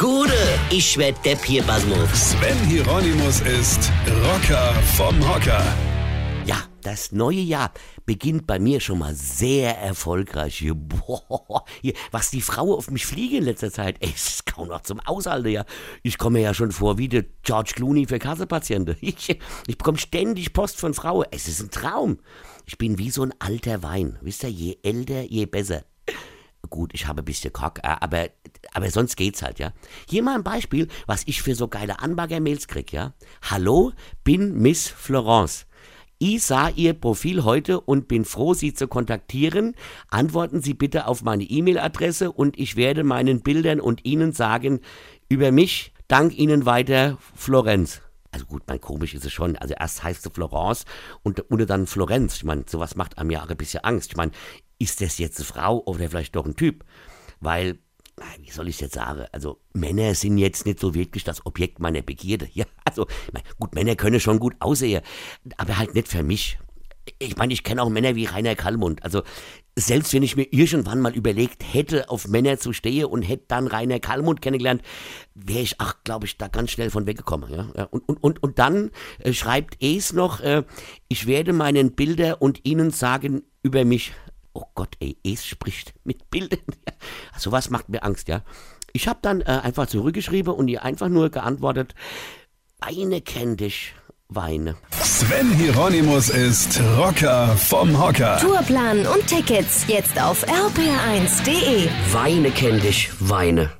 Gude, ich werd Depp hier, Basmus. Sven Hieronymus ist Rocker vom Hocker. Ja, das neue Jahr beginnt bei mir schon mal sehr erfolgreich. Hier, boah, hier, was die Frau auf mich fliegen in letzter Zeit, ey, ist kaum noch zum Aushalten, ja. Ich komme ja schon vor wie der George Clooney für Kassepatienten. Ich, ich bekomme ständig Post von Frauen. Es ist ein Traum. Ich bin wie so ein alter Wein. Wisst ihr, je älter, je besser. Gut, ich habe ein bisschen Kock, äh, aber, aber sonst geht's halt, ja. Hier mal ein Beispiel, was ich für so geile Anbagger-Mails krieg, ja. Hallo, bin Miss Florence. Ich sah Ihr Profil heute und bin froh, Sie zu kontaktieren. Antworten Sie bitte auf meine E-Mail-Adresse und ich werde meinen Bildern und Ihnen sagen über mich. Dank Ihnen weiter, Florenz. Also gut, mein komisch ist es schon. Also erst heißt sie Florence und, und dann Florenz. Ich meine, sowas macht einem ja auch ein bisschen Angst. Ich meine, ist das jetzt eine Frau oder vielleicht doch ein Typ? Weil, wie soll ich es jetzt sagen? Also, Männer sind jetzt nicht so wirklich das Objekt meiner Begierde. Ja, also, gut, Männer können schon gut aussehen, aber halt nicht für mich. Ich meine, ich kenne auch Männer wie Rainer Kallmund. Also, selbst wenn ich mir irgendwann mal überlegt hätte, auf Männer zu stehen und hätte dann Rainer Kallmund kennengelernt, wäre ich, ach, glaube ich, da ganz schnell von weggekommen. Ja? Und, und, und, und dann äh, schreibt es noch, äh, ich werde meinen Bilder und Ihnen sagen über mich. Oh Gott, ey, es spricht mit Bildern. Also was macht mir Angst, ja. Ich habe dann äh, einfach zurückgeschrieben und ihr einfach nur geantwortet, Weine kenn dich, Weine. Sven Hieronymus ist Rocker vom Hocker. Tourplan und Tickets jetzt auf rpr1.de. Weine kenn dich, Weine.